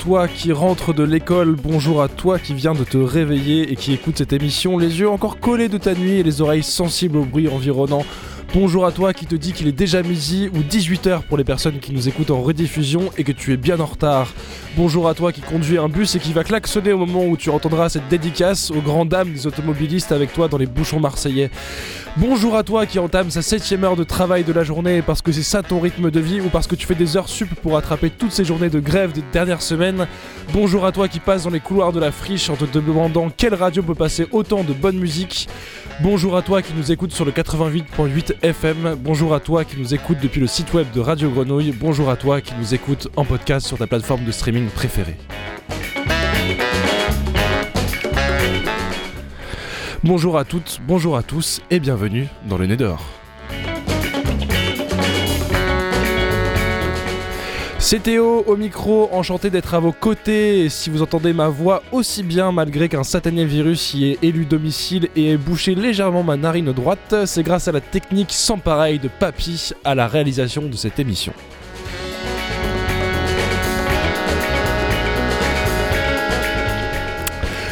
Toi qui rentre de l'école, bonjour à toi qui vient de te réveiller et qui écoute cette émission, les yeux encore collés de ta nuit et les oreilles sensibles au bruit environnant. Bonjour à toi qui te dit qu'il est déjà midi ou 18h pour les personnes qui nous écoutent en rediffusion et que tu es bien en retard. Bonjour à toi qui conduit un bus et qui va klaxonner au moment où tu entendras cette dédicace aux grandes dames des automobilistes avec toi dans les bouchons marseillais. Bonjour à toi qui entame sa septième heure de travail de la journée parce que c'est ça ton rythme de vie ou parce que tu fais des heures sup pour attraper toutes ces journées de grève des dernières semaines. Bonjour à toi qui passe dans les couloirs de la friche en te demandant quelle radio peut passer autant de bonne musique. Bonjour à toi qui nous écoute sur le 88.8 FM. Bonjour à toi qui nous écoute depuis le site web de Radio Grenouille. Bonjour à toi qui nous écoute en podcast sur ta plateforme de streaming préférée. Bonjour à toutes, bonjour à tous et bienvenue dans le Nez dehors. C'est Théo au micro, enchanté d'être à vos côtés. Et si vous entendez ma voix aussi bien malgré qu'un satané virus y ait élu domicile et ait bouché légèrement ma narine droite, c'est grâce à la technique sans pareil de Papy à la réalisation de cette émission.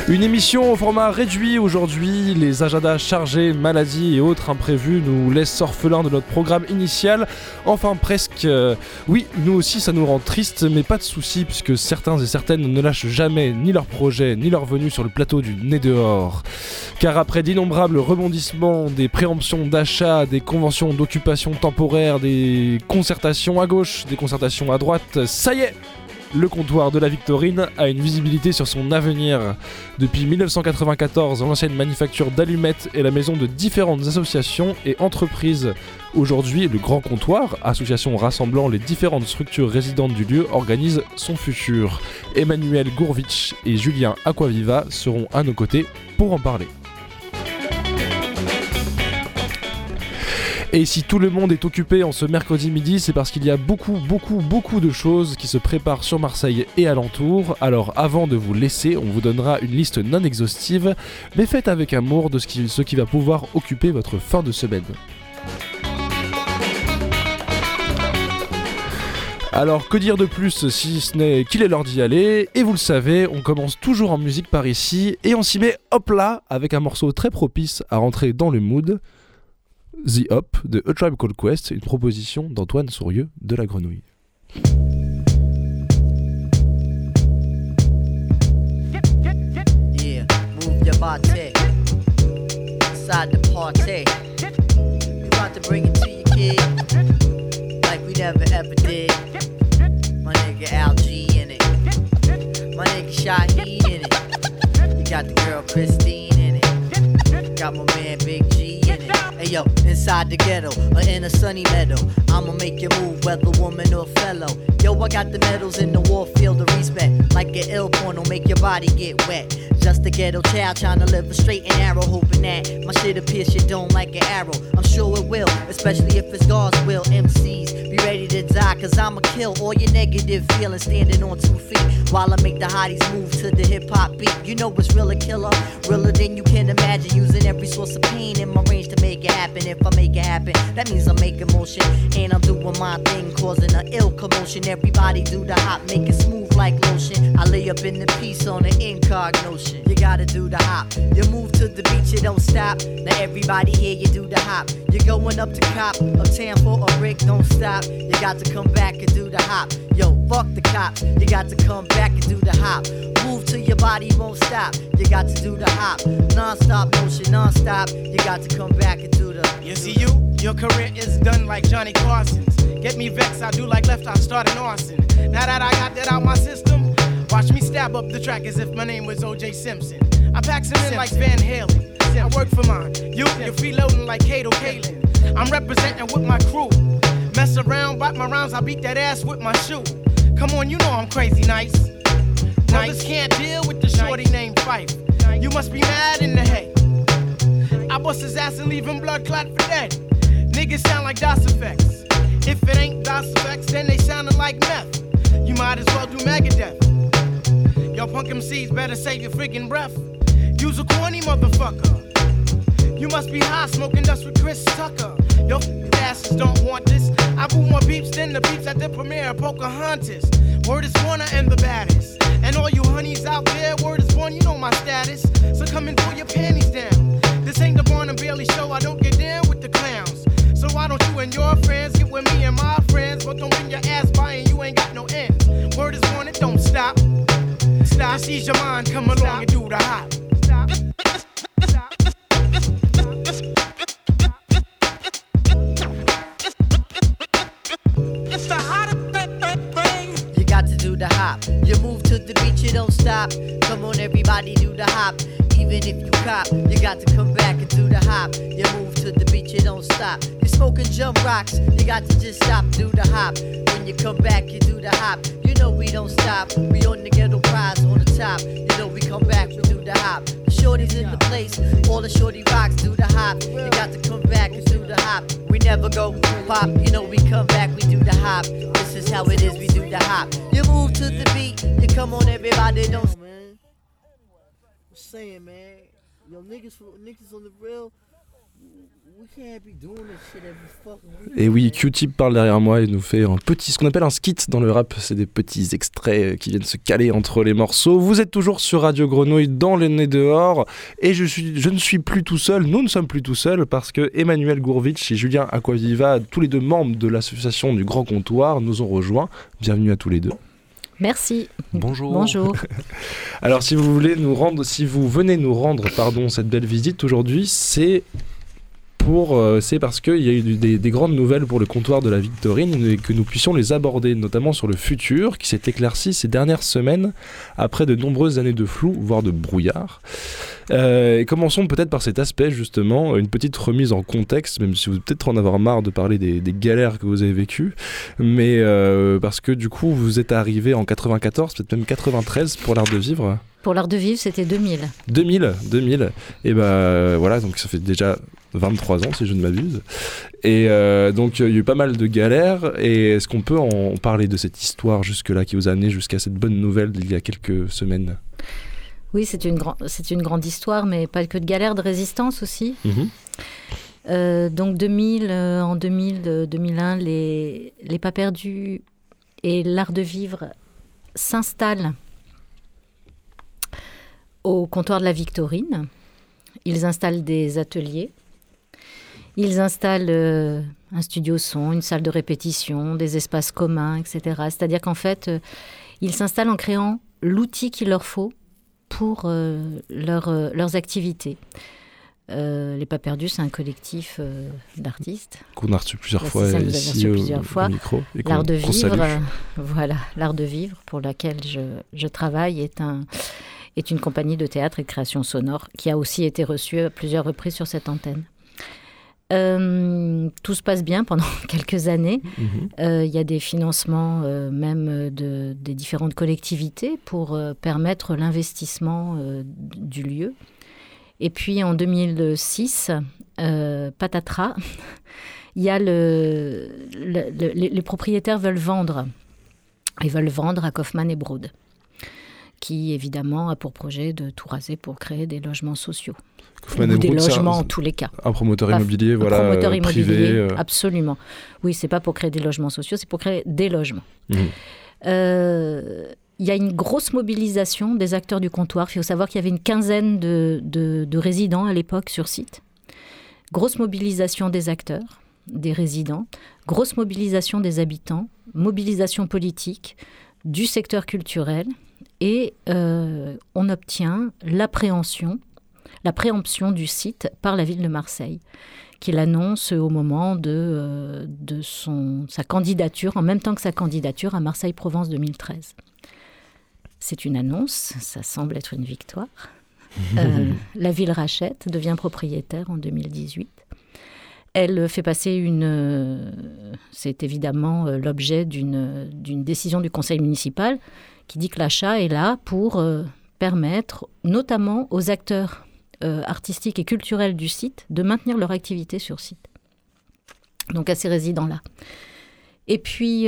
Une émission au format réduit aujourd'hui, les agendas chargés, maladies et autres imprévus nous laissent orphelins de notre programme initial. Enfin presque, euh, oui, nous aussi ça nous rend triste, mais pas de soucis puisque certains et certaines ne lâchent jamais ni leur projet ni leur venue sur le plateau du nez dehors. Car après d'innombrables rebondissements, des préemptions d'achat, des conventions d'occupation temporaire, des concertations à gauche, des concertations à droite, ça y est le comptoir de la Victorine a une visibilité sur son avenir. Depuis 1994, l'ancienne manufacture d'allumettes est la maison de différentes associations et entreprises. Aujourd'hui, le Grand Comptoir, association rassemblant les différentes structures résidentes du lieu, organise son futur. Emmanuel Gourvitch et Julien Aquaviva seront à nos côtés pour en parler. Et si tout le monde est occupé en ce mercredi midi, c'est parce qu'il y a beaucoup, beaucoup, beaucoup de choses qui se préparent sur Marseille et alentour. Alors avant de vous laisser, on vous donnera une liste non exhaustive, mais faite avec amour de ce qui, ce qui va pouvoir occuper votre fin de semaine. Alors que dire de plus si ce n'est qu'il est l'heure d'y aller? Et vous le savez, on commence toujours en musique par ici et on s'y met hop là avec un morceau très propice à rentrer dans le mood. The Hop de A Tribe Called Quest, une proposition d'Antoine Sourieux de la Grenouille. Like we never ever did. My nigga in it, got the girl Christine in it, got my man Big G in it. Hey yo, inside the ghetto or in a sunny meadow, I'ma make you move, whether woman or fellow. Yo, I got the medals in the war field of respect. Like an ill porno, make your body get wet. Just a ghetto child trying to live a straight and narrow, hoping that my shit'll pierce your dome like an arrow. I'm sure it will, especially if it's God's will. MCs, be ready to die, cause I'ma kill all your negative feelings standing on two feet. While I make the hotties move to the hip hop beat. You know what's real a killer, realer than you can imagine. Using every source of pain in my range to make it happen. If I make it happen, that means I'm making motion. And I'm doing my thing, causing an ill commotion. Everybody do the hop, make it smooth like lotion. I lay up in the piece on the incog notion. You gotta do the hop. You move to the beat, you don't stop. Now everybody here, you do the hop. You're going up to cop, uptown for a brick, don't stop. You got to come back and do the hop. Yo, fuck the cops. You got to come back and do the hop. Move till your body won't stop. You got to do the hop. Non-stop motion, non-stop. You got to come back and do the. You see you? Your career is done like Johnny Carson's. Get me vexed, I do like left, I start an arson. Now that I got that out my system, watch me stab up the track as if my name was OJ Simpson. I pack some in like Van Halen. I work for mine. You, you're freeloading like Kato Kalin. I'm representing with my crew. Mess around, bite my rhymes, I beat that ass with my shoe. Come on, you know I'm crazy nice. Nice. can't deal with the shorty named Fife. You must be mad in the head. I bust his ass and leave him blood clot for dead. Niggas sound like DOS effects. If it ain't DOS effects, then they soundin' like meth. You might as well do Megadeth. Yo, punk MCs better save your freaking breath. Use a corny motherfucker. You must be high smoking dust with Chris Tucker. Your asses don't want this. I boot more beeps than the peeps at the premiere of Pocahontas. Word is Warner and the baddest. And all you honeys out there, word is born, you know my status. So come and pull your panties down. This ain't the Born and Bailey show, I don't get down with the clowns. So why don't you and your friends get with me and my friends? But don't bring your ass by and you ain't got no ends. Word is born, it don't stop. Stop, ease your mind, come along and do the hop. Do the hop. You move to the beat, you don't stop. Come on, everybody, do the hop. Even if you cop, you got to come back and do the hop. You move to the beat, you don't stop. You're smoking jump rocks, you got to just stop, do the hop. When you come back, you do the hop. You know we don't stop. We on the ghetto prize on the top. You know we come back, we do the hop. The shorties in the place, all the shorty rocks do the hop. You got to come back and do the hop. We never go pop, you know we come back, we do the hop. This is how it is, we do the hop. You move to the beat, you come on, everybody, don't. Man, I'm saying, man, yo, niggas, niggas on the real, we can't be doing this shit every fucking week. Et oui, Q-Tip parle derrière moi et nous fait un petit, ce qu'on appelle un skit dans le rap. C'est des petits extraits euh, qui viennent se caler entre les morceaux. Vous êtes toujours sur Radio Grenouille dans le nez dehors et je, suis, je ne suis plus tout seul. Nous ne sommes plus tout seuls parce que Emmanuel Gourvitch et Julien Aquaviva, tous les deux membres de l'association du Grand Comptoir, nous ont rejoints. Bienvenue à tous les deux. Merci. Bonjour. Bonjour. Alors si vous voulez nous rendre, si vous venez nous rendre, pardon, cette belle visite aujourd'hui, c'est pour, euh, c'est parce qu'il y a eu des, des grandes nouvelles pour le comptoir de la Victorine et que nous puissions les aborder, notamment sur le futur qui s'est éclairci ces dernières semaines après de nombreuses années de flou, voire de brouillard. Euh, et commençons peut-être par cet aspect justement, une petite remise en contexte, même si vous peut-être en avoir marre de parler des, des galères que vous avez vécues, mais euh, parce que du coup vous êtes arrivé en 94, peut-être même 93 pour l'art de vivre. Pour l'art de vivre, c'était 2000. 2000, 2000. Et ben euh, voilà, donc ça fait déjà 23 ans si je ne m'abuse. Et euh, donc il y a eu pas mal de galères. Et est-ce qu'on peut en parler de cette histoire jusque-là qui vous a amené jusqu'à cette bonne nouvelle d'il y a quelques semaines? Oui, c'est une, grand- c'est une grande histoire, mais pas que de galère, de résistance aussi. Mhm. Euh, donc 2000, euh, en 2000, euh, 2001, les, les pas perdus et l'art de vivre s'installent au comptoir de la Victorine. Ils installent des ateliers. Ils installent euh, un studio son, une salle de répétition, des espaces communs, etc. C'est-à-dire qu'en fait, euh, ils s'installent en créant l'outil qu'il leur faut pour euh, leur, euh, leurs activités. Les Pas Perdus, c'est un collectif d'artistes. Qu'on a reçu plusieurs Ouais, fois ça, ici reçu plusieurs au fois. micro. L'art de vivre, voilà, l'art de vivre pour laquelle je, je travaille est, un, est une compagnie de théâtre et de création sonore qui a aussi été reçue à plusieurs reprises sur cette antenne. Euh, tout se passe bien pendant quelques années. Mhm. Euh, Il y a des financements euh, même de, des différentes collectivités pour permettre l'investissement du lieu. Et puis en 2006, euh, patatras, il y a le, le- le- les, les propriétaires veulent vendre. Ils veulent vendre à Kaufmann et Broad, qui évidemment a pour projet de tout raser pour créer des logements sociaux. Kaufmann Ou et des Brook, c'est un- logements en tous les cas. Un promoteur immobilier, Un voilà, promoteur euh, immobilier, privé. euh, absolument. Oui, c'est pas pour créer des logements sociaux, c'est pour créer des logements. Mhm. Euh, Il y a une grosse mobilisation des acteurs du comptoir. Il faut savoir qu'il y avait une quinzaine de, de- de résidents à l'époque sur site. Grosse mobilisation des acteurs, des résidents, grosse mobilisation des habitants, mobilisation politique, du secteur culturel, et euh, on obtient l'appréhension, la préemption du site par la ville de Marseille, qu'il annonce au moment de, euh, de son, sa candidature, en même temps que sa candidature à Marseille-Provence 2013. C'est une annonce, ça semble être une victoire. Euh, la ville rachète, devient propriétaire en 2018. Elle fait passer une. euh, C'est évidemment l'objet d'une décision du conseil municipal qui dit que l'achat est là pour permettre, notamment aux acteurs euh, artistiques et culturels du site, de maintenir leur activité sur site. Donc à ces résidents-là. Et puis,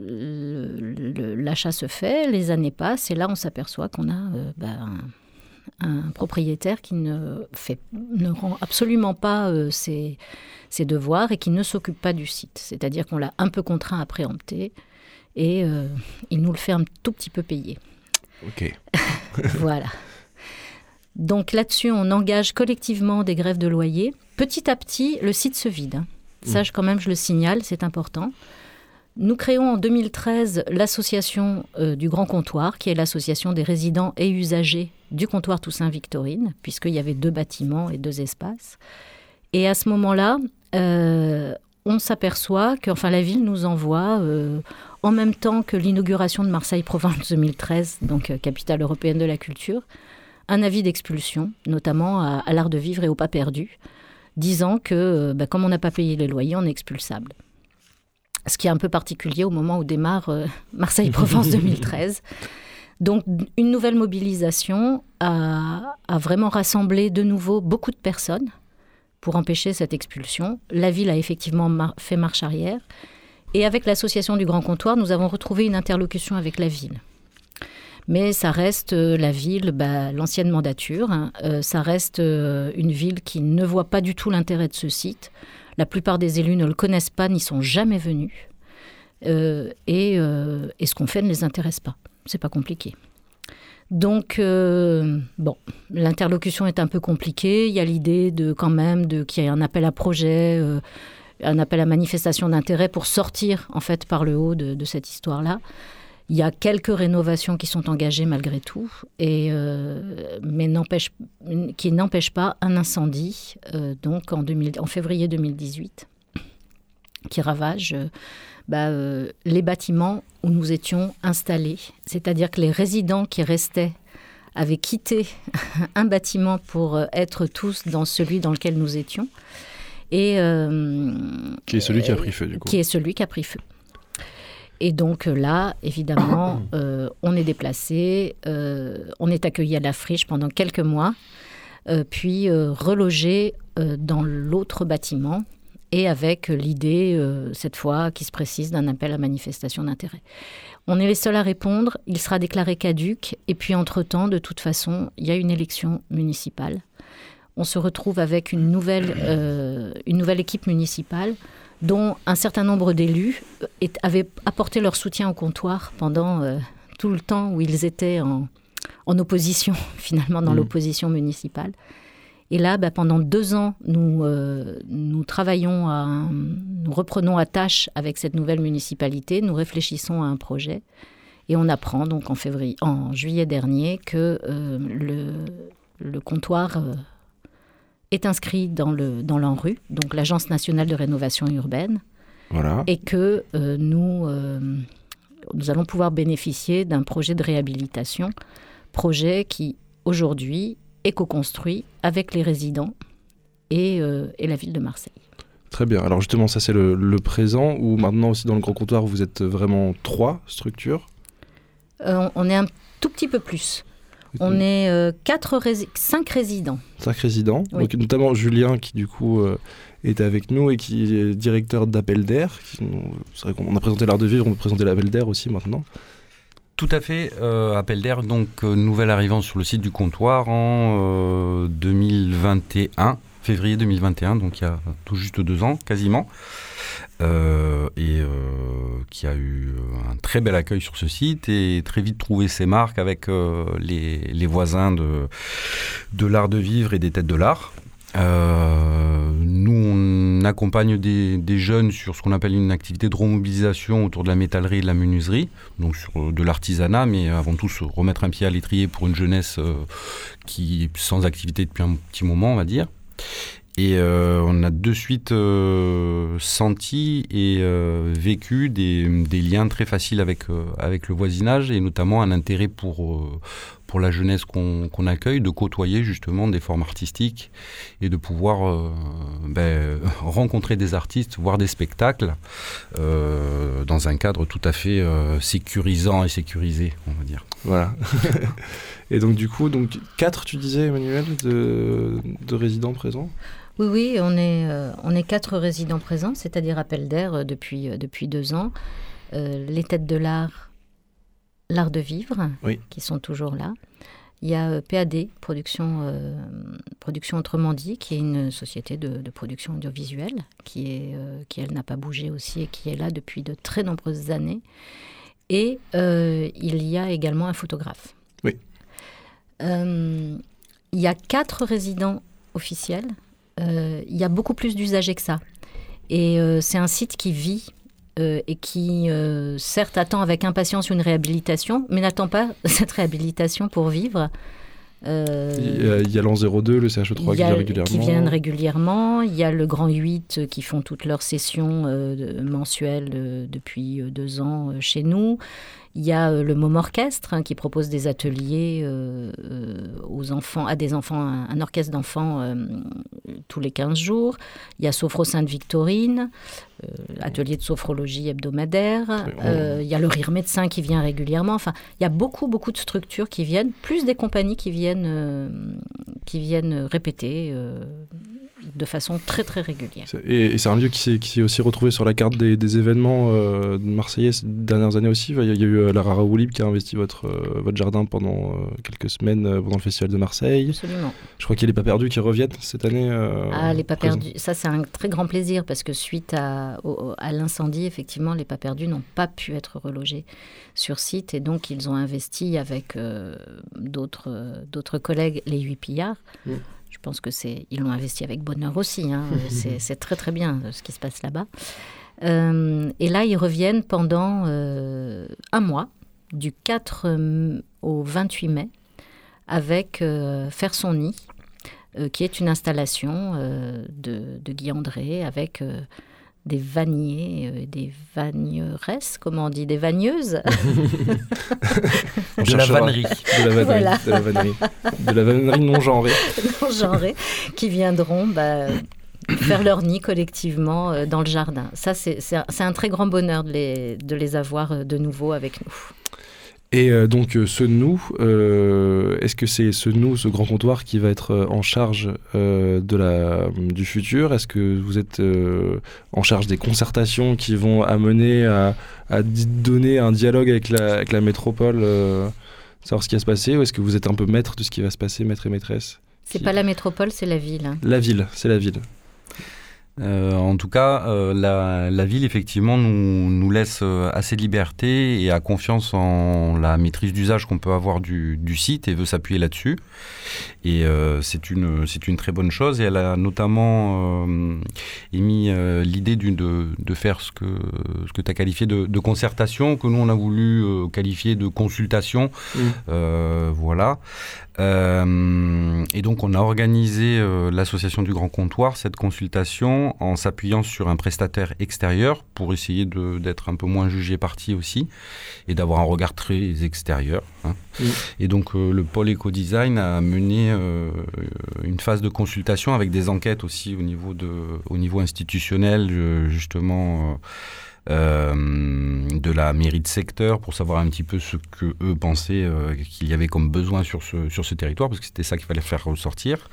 euh, l'achat se fait, les années passent, et là, on s'aperçoit qu'on a euh, ben, un propriétaire qui ne, fait, ne rend absolument pas euh, ses, ses, devoirs et qui ne s'occupe pas du site. C'est-à-dire qu'on l'a un peu contraint à préempter et il nous le fait un tout petit peu payer. Ok. voilà. Donc là-dessus, on engage collectivement des grèves de loyer. Petit à petit, le site se vide. Ça, mmh. quand même, je le signale, c'est important. Nous créons en 2013 l'association euh, du Grand Comptoir, qui est l'association des résidents et usagers du comptoir Toussaint-Victorine, puisqu'il y avait deux bâtiments et deux espaces. Et à ce moment-là, euh, on s'aperçoit que enfin, la ville nous envoie, euh, en même temps que l'inauguration de Marseille-Provence 2013, donc capitale européenne de la culture, un avis d'expulsion, notamment à, l'art de vivre et au pas perdu, disant que bah, comme on n'a pas payé les loyers, on est expulsable ce qui est un peu particulier au moment où démarre euh, Marseille-Provence 2013. Donc une nouvelle mobilisation a, vraiment rassemblé de nouveau beaucoup de personnes pour empêcher cette expulsion. La ville a effectivement fait marche arrière. Et avec l'association du Grand Comptoir, nous avons retrouvé une interlocution avec la ville. Mais ça reste euh, la ville, bah, l'ancienne mandature, hein. euh, ça reste une ville qui ne voit pas du tout l'intérêt de ce site. La plupart des élus ne le connaissent pas, n'y sont jamais venus. Euh, euh, et, ce qu'on fait ne les intéresse pas. C'est pas compliqué. Donc, euh, bon, l'interlocution est un peu compliquée. Il y a l'idée de quand même de qu'il y ait un appel à projet, un appel à manifestation d'intérêt pour sortir en fait par le haut de, cette histoire-là. Il y a quelques rénovations qui sont engagées malgré tout, et, mais qui n'empêchent pas un incendie donc en, en, février 2018 qui ravage bah, euh, les bâtiments où nous étions installés. C'est-à-dire que les résidents qui restaient avaient quitté un bâtiment pour euh, être tous dans celui dans lequel nous étions. Et, euh, qui est celui qui a pris feu, du coup. Qui est celui qui a pris feu. Et donc là, évidemment, on est déplacé, on est accueilli à la friche pendant quelques mois, puis relogé dans l'autre bâtiment et avec l'idée, euh, cette fois, qui se précise d'un appel à manifestation d'intérêt. On est les seuls à répondre, il sera déclaré caduque, et puis entre-temps, de toute façon, il y a une élection municipale. On se retrouve avec une nouvelle, euh, une nouvelle équipe municipale dont un certain nombre d'élus euh, avaient apporté leur soutien au comptoir pendant tout le temps où ils étaient en, en opposition, finalement, dans mmh. l'opposition municipale. Et là, bah, pendant deux ans, nous, euh, nous travaillons, nous reprenons à tâche avec cette nouvelle municipalité, nous réfléchissons à un projet. Et on apprend donc en, février, en juillet dernier que euh, le, le, comptoir euh, est inscrit dans l'ANRU, dans donc l'Agence nationale de rénovation urbaine. Voilà. Et que nous, nous allons pouvoir bénéficier d'un projet de réhabilitation, projet qui aujourd'hui éco-construit avec les résidents et, euh, et, la ville de Marseille. Très bien. Alors justement, ça c'est le, présent, ou maintenant aussi dans le grand comptoir, vous êtes vraiment trois structures? Euh, On est un tout petit peu plus. On est euh, quatre cinq résidents. Cinq résidents, donc, notamment Julien qui du coup est avec nous et qui est directeur d'Appel d'air. C'est vrai qu'on a présenté l'art de vivre, on peut présenter l'Appel d'air aussi maintenant. Tout à fait, euh, appel d'air, donc euh, nouvelle arrivant sur le site du comptoir en 2021, euh, février 2021, donc il y a tout juste deux ans quasiment, et qui a eu un très bel accueil sur ce site et très vite trouvé ses marques avec les, voisins de, l'art de vivre et des têtes de l'art. Euh, nous, on accompagne des, jeunes sur ce qu'on appelle une activité de remobilisation autour de la métallerie et de la menuiserie, donc sur euh, de l'artisanat, mais avant tout se remettre un pied à l'étrier pour une jeunesse euh, qui est sans activité depuis un petit moment, on va dire. Et on a de suite senti et vécu des, liens très faciles avec, avec le voisinage et notamment un intérêt pour, pour la jeunesse qu'on accueille, de côtoyer justement des formes artistiques et de pouvoir euh, ben, rencontrer des artistes, voir des spectacles euh, dans un cadre tout à fait euh, sécurisant et sécurisé, on va dire. Voilà. et donc du coup, donc quatre, tu disais, Emmanuel, de, de résidents présents? Oui, oui, on est, on est quatre résidents présents, c'est-à-dire appel d'air depuis, depuis deux ans. les têtes de l'art l'art de vivre, qui sont toujours là. Il y a euh, PAD, Production, euh, Production Autrement dit, qui est une société de, de production audiovisuelle, qui, est, euh, qui elle n'a pas bougé aussi et qui est là depuis de très nombreuses années. Et euh, il y a également un photographe. Oui. Il y a quatre résidents officiels. Il y a beaucoup plus d'usagers que ça. Et c'est un site qui vit euh, et qui, euh, certes, attend avec impatience une réhabilitation, mais n'attend pas cette réhabilitation pour vivre. Euh, Il y a, l'an 02, le CHE3 il qui vient régulièrement. qui viennent régulièrement. Il y a le Grand 8 euh, qui font toutes leurs sessions euh, mensuelles euh, depuis deux ans chez nous. Il y a le MOM Orchestre hein, qui propose des ateliers aux enfants, à des enfants, un, un orchestre d'enfants tous les 15 jours. Il y a Sophro Sainte-Victorine, atelier de sophrologie hebdomadaire. Euh, il y a le Rire Médecin qui vient régulièrement. Enfin, il y a beaucoup, beaucoup de structures qui viennent, plus des compagnies qui viennent, euh, qui viennent répéter euh, de façon très, très régulière. Et, et c'est un lieu qui s'est aussi retrouvé sur la carte des, des événements euh, marseillais ces dernières années aussi. Il y a, il y a eu euh, la Rara Oulib qui a investi votre, euh, votre jardin pendant euh, quelques semaines euh, pendant le Festival de Marseille. Absolument. Je crois qu'il n'est pas perdu qui reviennent cette année. euh, Ah, les pas perdus, ça c'est un très grand plaisir parce que suite à, à l'incendie, effectivement, les pas perdus n'ont pas pu être relogés sur site et donc ils ont investi avec euh, d'autres euh, d'autres collègues les huit pillards. Mm. Je pense que c'est ils l'ont investi avec bonheur aussi. hein. c'est c'est très très bien euh, ce qui se passe là-bas. Euh, et là, ils reviennent pendant euh, un mois, du 4 m- au 28 mai, avec euh, Faire son nid, qui est une installation de, de Guy André avec des vanniers, euh, des vagneresses, comment on dit, des vagneuses. De la vannerie. De la vannerie. Voilà. De la vannerie. De la vannerie non genrée. non genrés qui viendront bah, faire leur nid collectivement euh, dans le jardin. Ça, c'est c'est un, c'est un très grand bonheur de les, de les avoir euh, de nouveau avec nous. Et euh, donc euh, ce nous, euh, est-ce que c'est ce nous, ce grand comptoir qui va être en charge euh, de la, du futur? Est-ce que vous êtes euh, en charge des concertations qui vont amener à, donner un dialogue avec la, avec la métropole, savoir ce qui va se passer? Ou est-ce que vous êtes un peu maître de ce qui va se passer, maître et maîtresse? C'est Qui- pas la métropole, c'est la ville. hein. La ville, c'est la ville. Euh, en tout cas, euh, la, la ville, effectivement, nous, nous laisse euh, assez de liberté et a confiance en la maîtrise d'usage qu'on peut avoir du, du site et veut s'appuyer là-dessus. Et c'est une, une très bonne chose. Et elle a notamment émis l'idée de, de faire ce que, ce que tu as qualifié de, de concertation, que nous, on a voulu qualifier de consultation. Mm. Euh, voilà. Et donc, on a organisé l'association du Grand Comptoir, cette consultation, en s'appuyant sur un prestataire extérieur pour essayer d'être un peu moins jugé parti aussi et d'avoir un regard très extérieur. hein. Et donc, euh, le pôle éco-design a mené euh, une phase de consultation avec des enquêtes aussi au niveau, de, au niveau institutionnel, euh, justement. euh, de la mairie de secteur pour savoir un petit peu ce que eux pensaient euh, qu'il y avait comme besoin sur ce, sur ce territoire, parce que c'était ça qu'il fallait faire ressortir.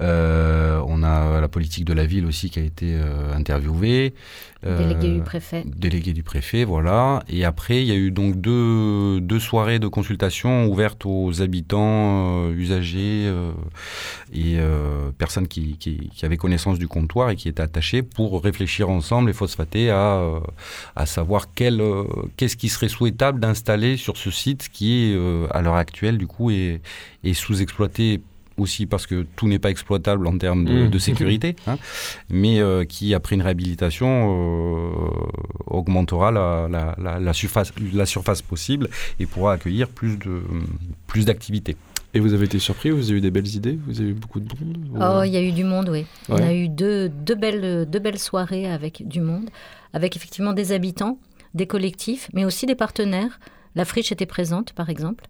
Euh, on a la politique de la ville aussi qui a été euh, interviewée. Délégué Euh, du préfet. Délégué du préfet, voilà. Et après, il y a eu donc deux, deux soirées de consultation ouvertes aux habitants, euh, usagers euh, et euh, personnes qui, qui, qui avaient connaissance du comptoir et qui étaient attachées pour réfléchir ensemble et phosphater à, euh, à savoir quel, euh, qu'est-ce qui serait souhaitable d'installer sur ce site qui, est, euh, à l'heure actuelle, du coup, est, est sous-exploité aussi parce que tout n'est pas exploitable en termes de, Mmh. de sécurité, hein, mais euh, qui, après une réhabilitation, euh, augmentera la, la, la, la surface, la surface possible et pourra accueillir plus de plus d'activités. Et vous avez été surpris Vous avez eu des belles idées Vous avez eu beaucoup de monde Ou- Oh, il y a eu du monde, oui. On a eu deux, deux, belles, deux belles soirées avec du monde, avec effectivement des habitants, des collectifs, mais aussi des partenaires. La friche était présente, par exemple.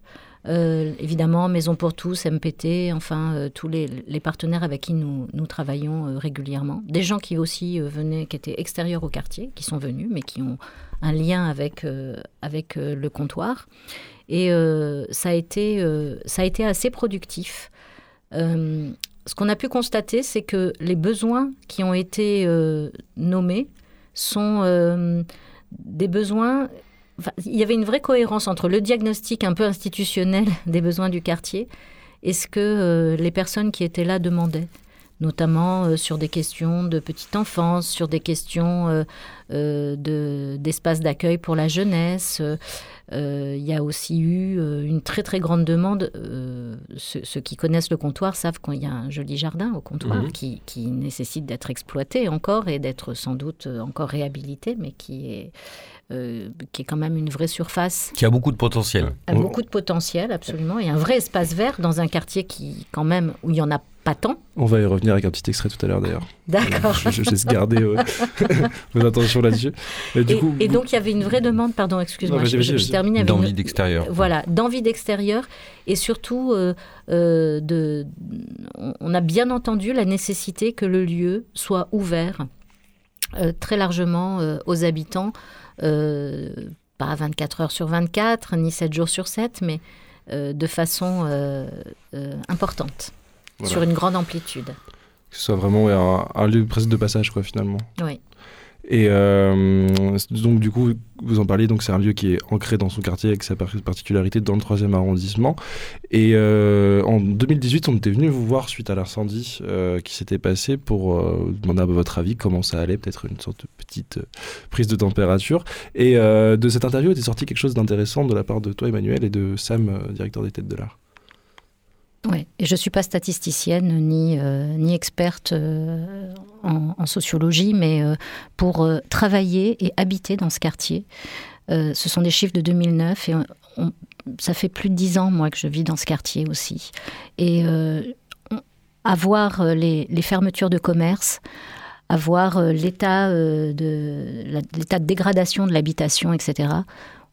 Euh, évidemment, Maison pour tous, MPT, enfin, euh, tous les, partenaires avec qui nous, travaillons euh, régulièrement. Des gens qui aussi venaient, qui étaient extérieurs au quartier, qui sont venus, mais qui ont un lien avec, avec le comptoir. Et ça, a été, ça a été assez productif. Ce qu'on a pu constater, c'est que les besoins qui ont été nommés sont des besoins il y avait une vraie cohérence entre le diagnostic un peu institutionnel des besoins du quartier et ce que euh, les personnes qui étaient là demandaient notamment euh, sur des questions de petite enfance, sur des questions euh, euh, de- d'espace d'accueil pour la jeunesse. Euh, il y a aussi eu euh, une très très grande demande. euh, ceux, ceux qui connaissent le comptoir savent qu'il y a un joli jardin au comptoir qui, qui nécessite d'être exploité encore et d'être sans doute encore réhabilité, mais qui est, euh, qui est quand même une vraie surface Qui a beaucoup de potentiel. a On- beaucoup de potentiel, absolument, et un vrai espace vert dans un quartier qui, quand même, où il n'y en a pas tant. On va y revenir avec un petit extrait tout à l'heure d'ailleurs. D'accord. Je, je laisse garder euh, vos là-dessus. Et, du Et, coup, et vous- donc il y avait une vraie demande, pardon, excuse-moi, je, termine avec D'envie une- d'extérieur. Voilà, d'envie d'extérieur et surtout euh, euh, de, on- on a bien entendu la nécessité que le lieu soit ouvert euh, très largement euh, aux habitants, euh, pas 24 heures sur 24 ni 7 jours sur 7, mais euh, de façon euh, euh, importante, Voilà. sur une grande amplitude. que ce soit vraiment ouais, un, un lieu presque de passage quoi finalement. Oui. Et euh, donc du coup, vous en parliez, c'est un lieu qui est ancré dans son quartier avec sa par- particularité dans le troisième arrondissement. Et euh, en 2018, on était venu vous voir suite à l'incendie euh, qui s'était passé pour demander à votre avis comment ça allait, peut-être une sorte de petite prise de température. Et de cette interview était sorti quelque chose d'intéressant de la part de toi Emmanuel et de Sam, directeur des Têtes de l'Art. Ouais. Et je ne suis pas statisticienne ni, euh, ni experte euh, en, sociologie, mais euh, pour travailler et habiter dans ce quartier, ce sont des chiffres de 2009 et ça fait plus de dix ans, moi, que je vis dans ce quartier aussi. Et avoir les, fermetures de commerce, avoir l'état de, l'état de dégradation de l'habitation, etc.,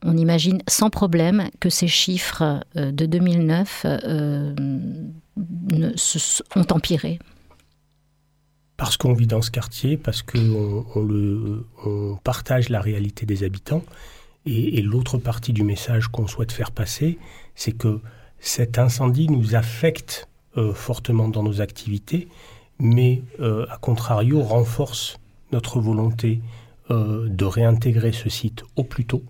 on imagine sans problème que ces chiffres euh, de 2009 euh, se- ont empiré. Parce qu'on vit dans ce quartier, parce qu'on partage la réalité des habitants. Et, l'autre partie du message qu'on souhaite faire passer, c'est que cet incendie nous affecte euh, fortement dans nos activités, mais à contrario renforce notre volonté de réintégrer ce site au plus tôt.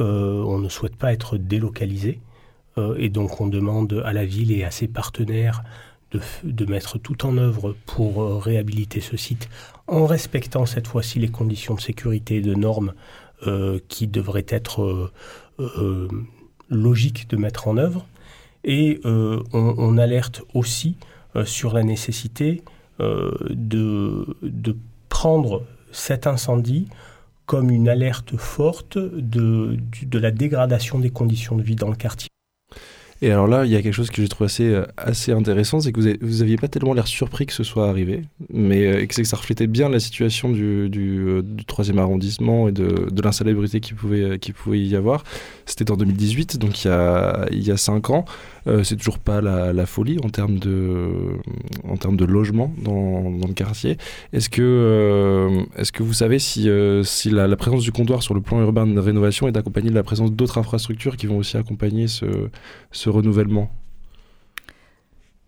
Euh, on ne souhaite pas être délocalisé. euh, et donc on demande à la ville et à ses partenaires de, mettre tout en œuvre pour euh, réhabiliter ce site en respectant cette fois-ci les conditions de sécurité et de normes qui devraient être logiques de mettre en œuvre. Et on, alerte aussi sur la nécessité de prendre cet incendie comme une alerte forte de, de la dégradation des conditions de vie dans le quartier. Et alors là, il y a quelque chose que j'ai trouvé assez, euh, assez intéressant, c'est que vous, avez- aviez pas tellement l'air surpris que ce soit arrivé, mais euh, que, que ça reflétait bien la situation du, du, euh, du troisième arrondissement et de, de l'insalubrité qui pouvait, qui pouvait y avoir. C'était en 2018, donc il y a, il y a cinq ans. Euh, c'est toujours pas la, folie en termes de, en termes de logement dans, dans le quartier. Est-ce que, est-ce que vous savez si, si la, présence du comptoir sur le plan urbain de rénovation est accompagnée de la présence d'autres infrastructures qui vont aussi accompagner ce renouvellement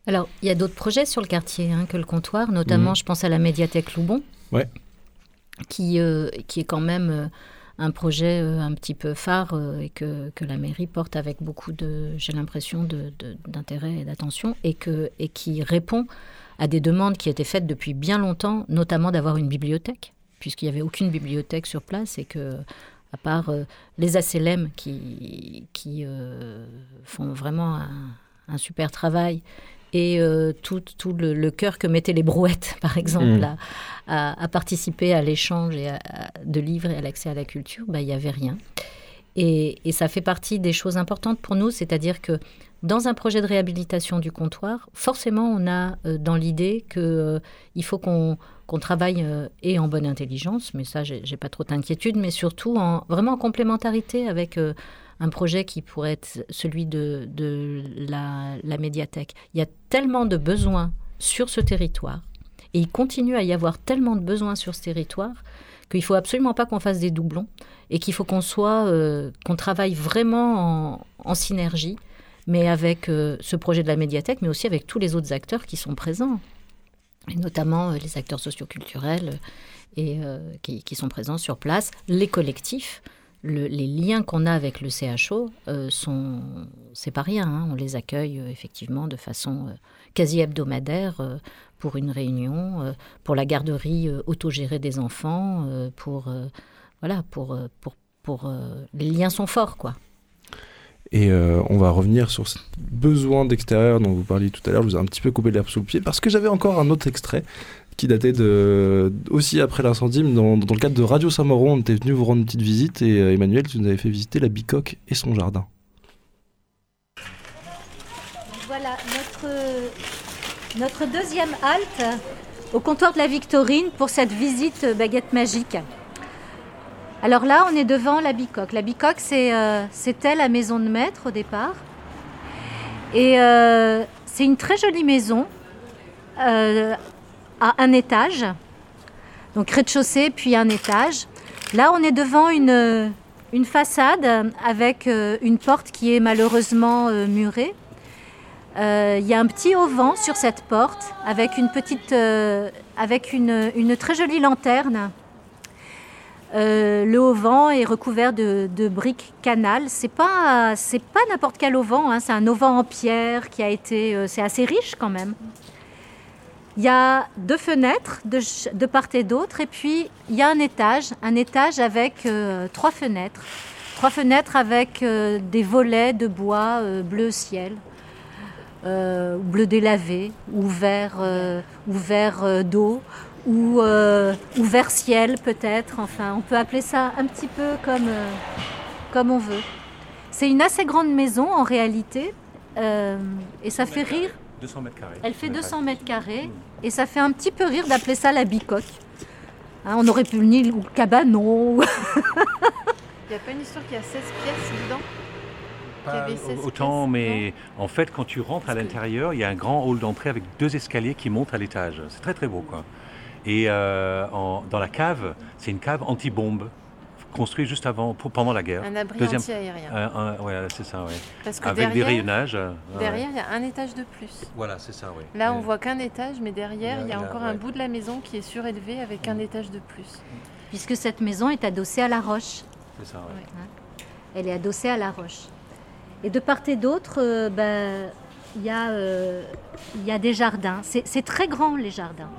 Alors, il y a d'autres projets sur le quartier hein, que le comptoir, notamment, Mhm. je pense à la médiathèque Loubon, Ouais. qui, euh, qui est quand même euh, un projet euh, un petit peu phare et que, que la mairie porte avec beaucoup de, j'ai l'impression, d'intérêt et d'attention, et, que, et qui répond à des demandes qui étaient faites depuis bien longtemps, notamment d'avoir une bibliothèque, puisqu'il n'y avait aucune bibliothèque sur place et que, à part euh, les ACLM qui, qui euh, font vraiment un, un super travail et euh, tout, tout le, le cœur que mettaient les brouettes, par exemple, Mm. à, à- à participer à l'échange et à- de livres et à l'accès à la culture, bah, il n'y avait rien. Et, et ça fait partie des choses importantes pour nous, c'est-à-dire que dans un projet de réhabilitation du comptoir, forcément, on a dans l'idée qu'il faut qu'on qu'on travaille euh, et en bonne intelligence, mais ça, j'ai pas trop d'inquiétude, mais surtout en, vraiment en complémentarité avec euh, un projet qui pourrait être celui de, la, médiathèque. Il y a tellement de besoins sur ce territoire, et il continue à y avoir tellement de besoins sur ce territoire qu'il faut absolument pas qu'on fasse des doublons et qu'il faut qu'on soit, euh, qu'on travaille vraiment en, synergie, mais avec ce projet de la médiathèque, mais aussi avec tous les autres acteurs qui sont présents, et notamment euh, les acteurs socioculturels euh, et euh, qui, sont présents sur place, les collectifs. le- les liens qu'on a avec le CHO euh, sont, c'est pas rien. hein. On les accueille effectivement de façon quasi hebdomadaire pour une réunion, pour la garderie autogérée des enfants, pour voilà, pour les liens sont forts quoi. Et euh, on va revenir sur ce besoin d'extérieur dont vous parliez tout à l'heure. Je vous ai un petit peu coupé l'herbe sous le pied parce que j'avais encore un autre extrait qui datait de aussi après l'incendie, mais dans, dans le cadre de Radio Samoron, on était venu vous rendre une petite visite et euh, Emmanuel, tu nous avais fait visiter la bicoque et son jardin. Voilà notre, notre deuxième halte au comptoir de la Victorine pour cette visite baguette magique. Alors là, on est devant la bicoque. La bicoque, euh, c'était la maison de maître au départ. Et euh, c'est une très jolie maison euh, à un étage. Donc rez-de-chaussée, puis un étage. Là, on est devant une, façade avec une porte qui est malheureusement murée. Il y a un petit auvent sur cette porte avec une très jolie lanterne. Euh, le auvent est recouvert de, briques canal. C'est pas, pas n'importe quel auvent. hein. C'est un auvent en pierre qui a été, euh, c'est assez riche quand même. Il y a deux fenêtres de, part et d'autre, et puis il y a un étage, un étage avec euh, trois fenêtres, trois fenêtres avec des volets de bois bleu ciel bleu délavé, ou vert, ou vert d'eau, ou, euh, ou vert ciel peut-être. Enfin, on peut appeler ça un petit peu comme, euh, comme on veut. C'est une assez grande maison en réalité, euh, et ça fait rire. 200 mètres carrés. Elle fait 200 mètres carrés, et ça fait un petit peu rire d'appeler ça la bicoque. Hein, on aurait pu le nier ou le cabanon. Il n'y a pas une histoire qui a 16 pièces dedans Qui Pas avait 16 autant, mais en fait, quand tu rentres à l'intérieur, il y a un grand hall d'entrée avec deux escaliers qui montent à l'étage. C'est très très beau, quoi. Et euh, en- dans la cave, c'est une cave anti-bombe construite juste avant, pour- pendant la guerre. Un abri Deuxième- anti-aérien. Euh, un- ouais, c'est ça, que Avec des rayonnages. euh, derrière, il y a un étage de plus. Voilà, c'est ça, ouais. Là, on voit qu'un étage, mais derrière, il y a encore ouais. un bout de la maison qui est surélevé avec un étage de plus. Puisque cette maison est adossée à la roche. C'est ça, ouais. Elle est adossée à la roche. Et de part et d'autre, euh, ben, il y, a, euh, il y a des jardins. C'est très grand, les jardins.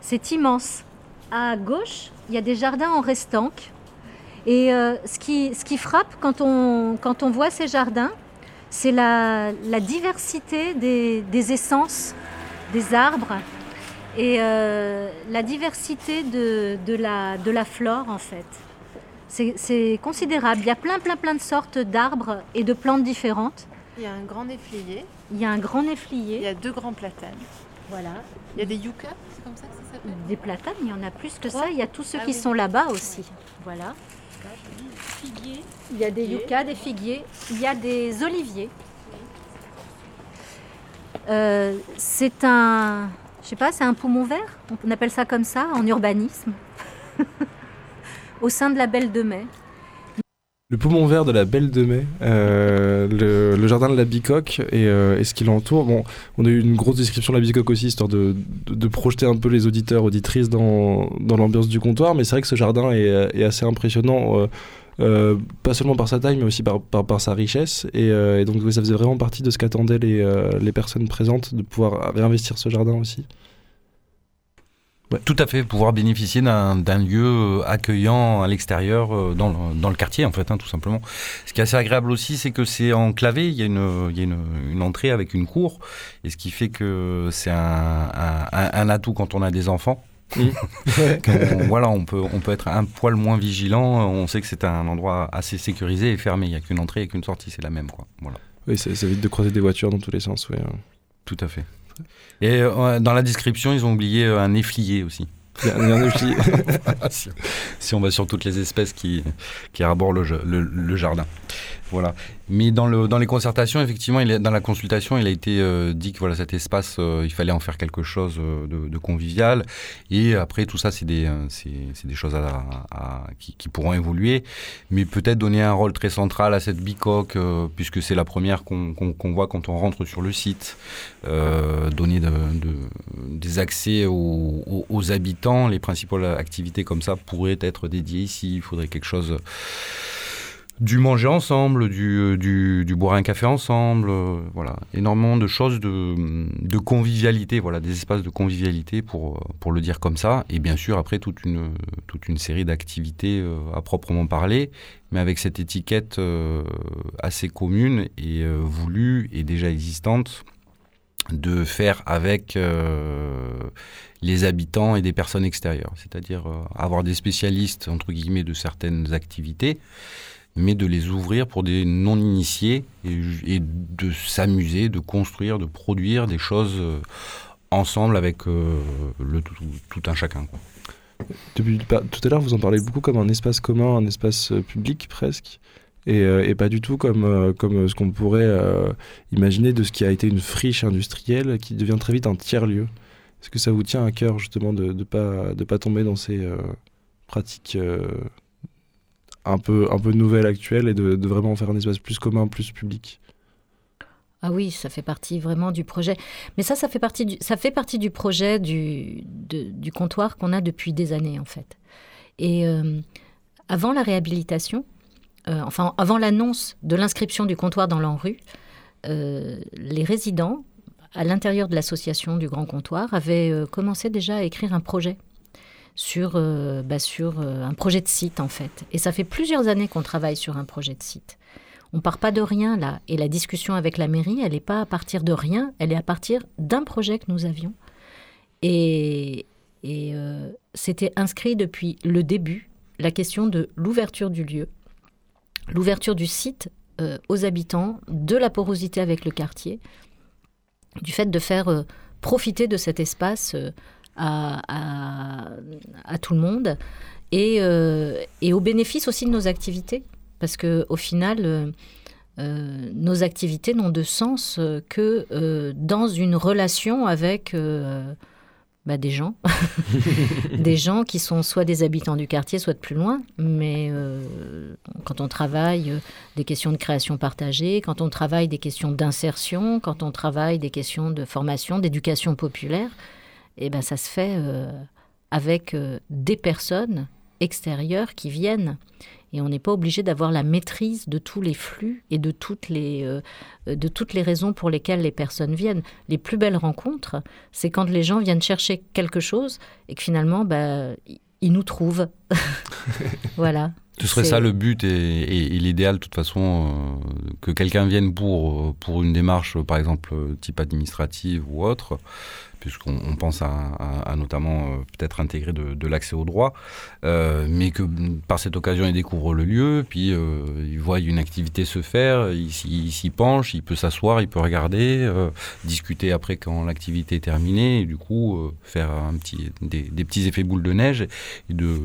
C'est immense. À gauche, il y a des jardins en restanque. Et euh, ce, qui, ce qui frappe quand on, quand on voit ces jardins, c'est la, la diversité des, des essences des arbres et euh, la diversité de, de la, de la flore, en fait. C'est- considérable. Il y a plein, plein, plein de sortes d'arbres et de plantes différentes. Il y a un grand néflier, Il y a un grand il y néflier, a deux grands platanes. Voilà. Il y a des yuccas, c'est comme ça que ça s'appelle Des platanes, il y en a plus que ça. Il y a tous ceux Ah qui oui. sont là-bas aussi. Voilà. Il y a des yuccas, des figuiers, il y a des oliviers. Euh, c'est un, je sais pas, c'est un poumon vert? On appelle ça comme ça en urbanisme. Au sein de la Belle de Mai. Le poumon vert de la Belle de Mai, euh, le, jardin de la Bicoque et, euh, et ce qui l'entoure. Bon, on a eu une grosse description de la Bicoque aussi, histoire de, de, projeter un peu les auditeurs, auditrices dans, dans l'ambiance du comptoir. Mais c'est vrai que ce jardin est, est assez impressionnant, euh, pas seulement par sa taille, mais aussi par, par, par sa richesse. Et, et donc, ça faisait vraiment partie de ce qu'attendaient les, les personnes présentes, de pouvoir réinvestir ce jardin aussi. Tout à fait, pouvoir bénéficier d'un lieu euh, accueillant à l'extérieur, euh, dans, le, dans le quartier en fait, hein, tout simplement. Ce qui est assez agréable aussi, c'est que c'est enclavé, il y a, une, il y a une, une entrée avec une cour, et ce qui fait que c'est un, un, un- un atout quand on a des enfants. Qu'on- voilà, on peut, on peut être un poil moins vigilant, on sait que c'est un endroit assez sécurisé et fermé, il n'y a qu'une entrée et qu'une sortie, c'est la même. Quoi. Voilà. Oui, ça, ça évite de croiser des voitures dans tous les sens. Ouais. Tout à fait. Et euh, dans la description, ils ont oublié euh, un efflier aussi. Si, on va sur toutes les espèces qui, qui arborent le, le- le jardin. Voilà. Mais dans, le, dans les concertations, effectivement, il est, dans la consultation, il a été euh, dit que voilà, cet espace, euh, il fallait en faire quelque chose euh, de, convivial. Et après, tout ça, c'est des, c'est, des choses à, qui, pourront évoluer. Mais peut-être donner un rôle très central à cette bicoque, puisque c'est la première qu'on, voit quand on rentre sur le site. donner de, de, des accès aux, aux, habitants. Les principales activités comme ça pourraient être dédiées ici. Il faudrait quelque chose du manger ensemble, du, euh, du, du, boire un café ensemble, euh, voilà, énormément de choses de, de, convivialité, voilà, des espaces de convivialité pour, pour le dire comme ça, et bien sûr après toute une, toute une série d'activités euh, à proprement parler, mais avec cette étiquette euh, assez commune et euh, voulue et déjà existante de faire avec euh, les habitants et des personnes extérieures, c'est-à-dire avoir des spécialistes entre guillemets de certaines activités mais de les ouvrir pour des non-initiés et, de s'amuser, de construire, de produire des choses euh, ensemble avec euh, le tout, un chacun. Depuis tout à l'heure, vous en parlez beaucoup comme un espace commun, un espace euh, public presque. Et, pas du tout comme, comme ce qu'on pourrait imaginer de ce qui a été une friche industrielle qui devient très vite un tiers-lieu. Est-ce que ça vous tient à cœur justement de ne pas, de pas tomber dans ces pratiques un peu, un peu nouvelle, actuelle, et de, de, vraiment faire un espace plus commun, plus public. Ah oui, ça fait partie vraiment du projet. Mais ça, ça fait partie du, ça fait partie du projet du, du comptoir qu'on a depuis des années, en fait. Et euh, avant la réhabilitation, euh, enfin, avant l'annonce de l'inscription du comptoir dans l'ANRU, euh, les résidents, à l'intérieur de l'association du Grand Comptoir, avaient commencé déjà à écrire un projet sur, euh, bah, sur euh, un projet de site en fait. Et ça fait plusieurs années qu'on travaille sur un projet de site. On part pas de rien là. Et la discussion avec la mairie, elle n'est pas à partir de rien, elle est à partir d'un projet que nous avions. Et, et euh, c'était inscrit depuis le début la question de l'ouverture du lieu, l'ouverture du site aux habitants, de la porosité avec le quartier, du fait de faire profiter de cet espace. À, à, à, tout le monde et, euh, et, au bénéfice aussi de nos activités. Parce qu'au final, euh, euh, nos activités n'ont de sens que euh, dans une relation avec bah, des gens. des gens qui sont soit des habitants du quartier, soit de plus loin. Mais quand on travaille des questions de création partagée, quand on travaille des questions d'insertion, quand on travaille des questions de formation, d'éducation populaire, eh ben, ça se fait euh, avec euh, des personnes extérieures qui viennent. Et on n'est pas obligé d'avoir la maîtrise de tous les flux et de toutes les, euh, de toutes les raisons pour lesquelles les personnes viennent. Les plus belles rencontres, c'est quand les gens viennent chercher quelque chose et que finalement, bah, ils nous trouvent. voilà. Ce serait ça le but et, et, et l'idéal, de toute façon, euh, que quelqu'un vienne pour, pour une démarche, par exemple, type administrative ou autre, puisqu'on pense à, à, à notamment euh, peut-être intégrer de, de l'accès au droit, euh, mais que par cette occasion, il découvre le lieu, puis euh, il voit une activité se faire, il, il s'y penche, il peut s'asseoir, il peut regarder, euh, discuter après quand l'activité est terminée, et du coup, euh, faire un petit, des, des petits effets boules de neige et de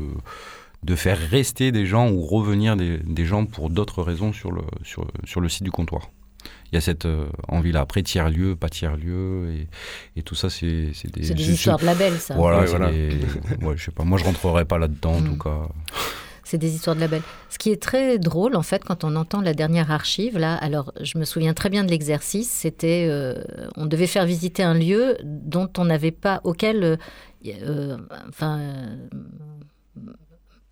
de faire rester des gens ou revenir des, des gens pour d'autres raisons sur le, sur, sur le site du comptoir. Il y a cette euh, envie-là. Après, tiers-lieu, pas tiers-lieu, et, et, tout ça, c'est des, des histoires de label, ça. Voilà, ouais, voilà. Des, ouais, je sais pas. Moi, je rentrerai pas là-dedans, mm. en tout cas. C'est des histoires de label. Ce qui est très drôle, en fait, quand on entend la dernière archive, là, alors je me souviens très bien de l'exercice, c'était, euh, on devait faire visiter un lieu dont on n'avait pas, auquel, euh, euh enfin,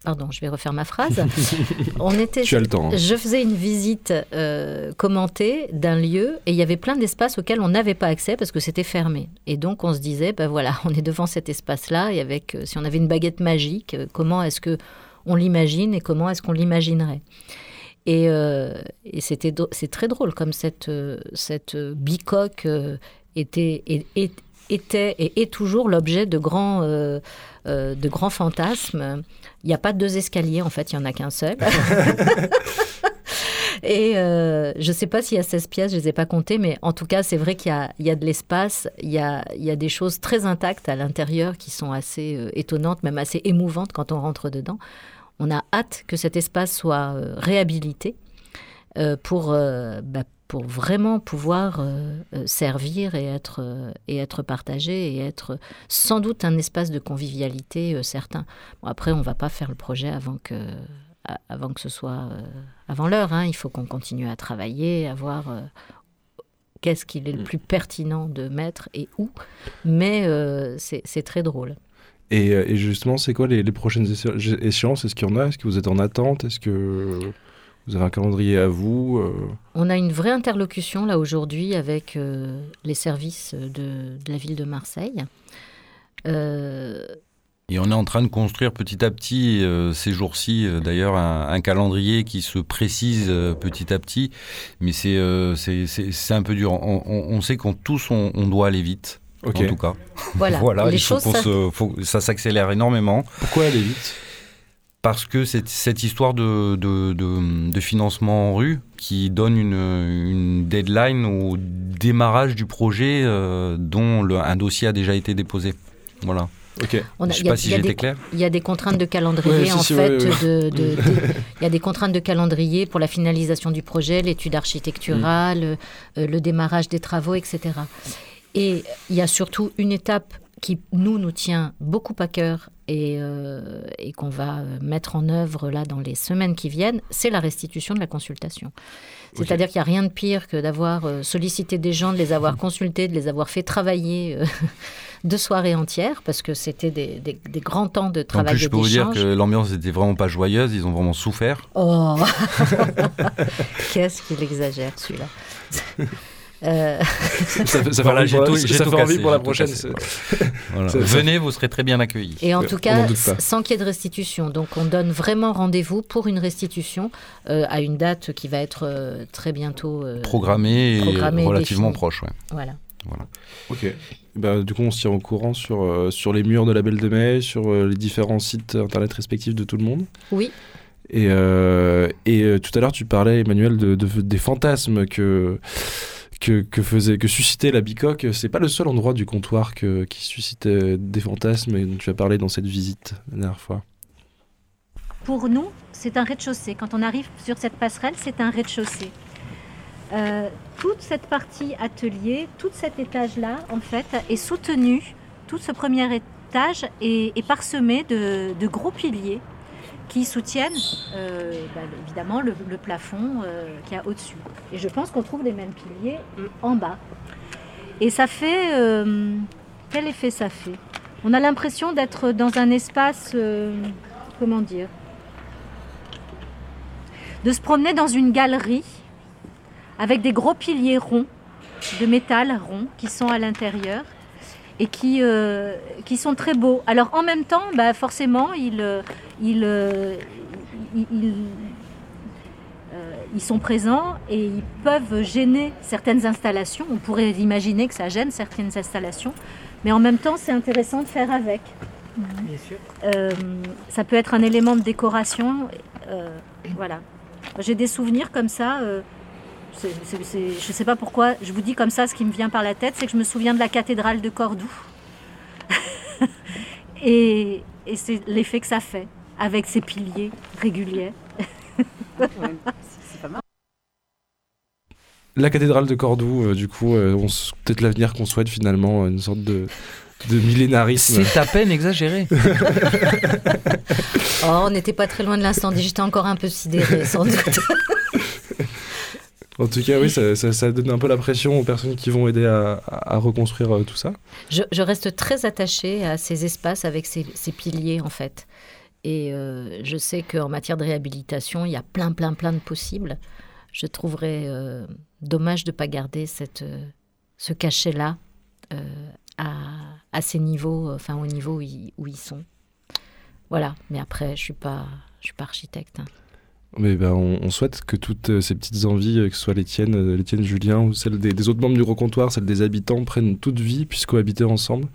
Pardon, je vais refaire ma phrase. On était, tu as le temps. Hein. Je faisais une visite euh, commentée d'un lieu et il y avait plein d'espaces auxquels on n'avait pas accès parce que c'était fermé. Et donc on se disait, ben voilà, on est devant cet espace-là et avec, euh, si on avait une baguette magique, euh, comment est-ce que on l'imagine et comment est-ce qu'on l'imaginerait? Et, euh, et c'était, c'est très drôle comme cette, cette bicoque était, était et est toujours l'objet de grands, euh, euh, de grands fantasmes. Il n'y a pas deux escaliers, en fait, il n'y en a qu'un seul. Et euh, je ne sais pas s'il y a 16 pièces, je ne les ai pas comptées, mais en tout cas, c'est vrai qu'il y, y, a de l'espace, il y a, il y a des choses très intactes à l'intérieur qui sont assez euh, étonnantes, même assez émouvantes quand on rentre dedans. On a hâte que cet espace soit euh, réhabilité. pour, bah, pour vraiment pouvoir euh, euh, servir et être, euh, et être partagé et être sans doute un espace de convivialité euh, certain. Bon, après, on ne va pas faire le projet avant que, avant que ce soit avant l'heure. hein. Il faut qu'on continue à travailler, à voir qu'est-ce qu'il est le plus pertinent de mettre et où. Mais c'est très drôle. Et, et justement, c'est quoi les, les prochaines échéances? Est-ce qu'il y en a? Est-ce que vous êtes en attente? Est-ce que vous avez un calendrier à vous euh On a une vraie interlocution là aujourd'hui avec euh, les services de, de la ville de Marseille. Euh, Et on est en train de construire petit à petit, euh, ces jours-ci, euh, d'ailleurs, un, un calendrier qui se précise euh, petit à petit. Mais c'est euh, c'est- c'est- c'est un peu dur. On, on- on sait qu'on tous, on, on doit aller vite, en tout cas. voilà, les il faut choses. qu'on ça- se- faut- ça s'accélère énormément. Pourquoi aller vite? Parce que cette, cette histoire de, de, de- de financement en rue qui donne une, une deadline au démarrage du projet euh, dont le- un dossier a déjà été déposé. Voilà. Ok. on a- Je sais y a- pas si j'étais clair. Il y a des contraintes de calendrier, Ouais, si, en si, fait. ouais, ouais. de- de- de- il y a des contraintes de calendrier pour la finalisation du projet, l'étude architecturale, euh, le démarrage des travaux, etc. Et il y a surtout une étape qui, nous, nous tient beaucoup à cœur et, euh, et qu'on va euh, mettre en œuvre là dans les semaines qui viennent, c'est la restitution de la consultation. C'est-à-dire qu'il n'y a rien de pire que d'avoir euh, sollicité des gens, de les avoir consultés, de les avoir fait travailler euh, deux soirées entières, parce que c'était des, des- des grands temps de En travail plus, je peux vous dire que l'ambiance n'était vraiment pas joyeuse. Ils ont vraiment souffert. Oh Qu'est-ce qu'il exagère celui-là Euh, Ça fait, ça fait Voilà, j'ai pour, la- tout- ça fait envie pour la prochaine. Voilà. Venez, vous serez très bien accueillis. Et en tout on cas, sans qu'il y ait de restitution. Donc, on donne vraiment rendez-vous pour une restitution euh, à une date qui va être euh, très bientôt. euh, Programmé et relativement proche. ouais. Voilà. Ok. Bah, du coup, on se tient au courant sur, euh, sur les murs de la Belle de Mai, sur euh, les différents sites internet respectifs de tout le monde. Oui. Et, euh, et euh, tout à l'heure, tu parlais, Emmanuel, de, de- des fantasmes que, que, faisait, que suscitait la bicoque. C'est pas le seul endroit du comptoir qui suscitait des fantasmes et dont tu as parlé dans cette visite dernière fois. Pour nous, c'est un rez-de-chaussée. Quand on arrive sur cette passerelle, c'est un rez-de-chaussée. Euh, toute cette partie atelier, tout cet étage-là, en fait, est soutenu, tout ce premier étage est, parsemé de gros piliers qui soutiennent euh, bah, évidemment le, le plafond euh, qu'il y a au-dessus. Et je pense qu'on trouve les mêmes piliers en bas. Et ça fait... euh, quel effet ça fait? On a l'impression d'être dans un espace... euh, comment dire? De se promener dans une galerie avec des gros piliers ronds, de métal rond, qui sont à l'intérieur et qui, euh, qui sont très beaux. Alors en même temps, bah, forcément, ils, euh, ils, euh, ils- ils- euh, ils sont présents et ils peuvent gêner certaines installations. On pourrait imaginer que ça gêne certaines installations, mais en même temps, c'est intéressant de faire avec. Euh, ça peut être un élément de décoration. voilà. J'ai des souvenirs comme ça. Euh, c'est- c'est- c'est- je ne sais pas pourquoi je vous dis comme ça ce qui me vient par la tête, c'est que je me souviens de la cathédrale de Cordoue. et et c'est l'effet que ça fait avec ses piliers réguliers. La cathédrale de Cordoue, euh, du coup, euh, on s- peut-être l'avenir qu'on souhaite finalement, une sorte de, de millénarisme. C'est à peine exagéré. Oh, on n'était pas très loin de l'incendie. J'étais encore un peu sidérée, sans doute. En tout cas, oui, ça, donne un peu la pression aux personnes qui vont aider à, reconstruire euh, tout ça. Je, reste très attachée à ces espaces avec ces, piliers, en fait. Et euh, je sais qu'en matière de réhabilitation, il y a plein, plein, plein de possibles. Je trouverais euh, dommage de ne pas garder ce cachet-là à, ces niveaux, enfin au niveau où ils, sont. Voilà, mais après, je ne suis, pas- suis pas architecte. hein. Mais ben, on, souhaite que toutes euh, ces petites envies, euh, que ce soit les tiennes, euh, les tiennes Julien, ou celles des, autres membres du Recomptoir, celles des habitants, prennent toute vie, puissent cohabiter ensemble,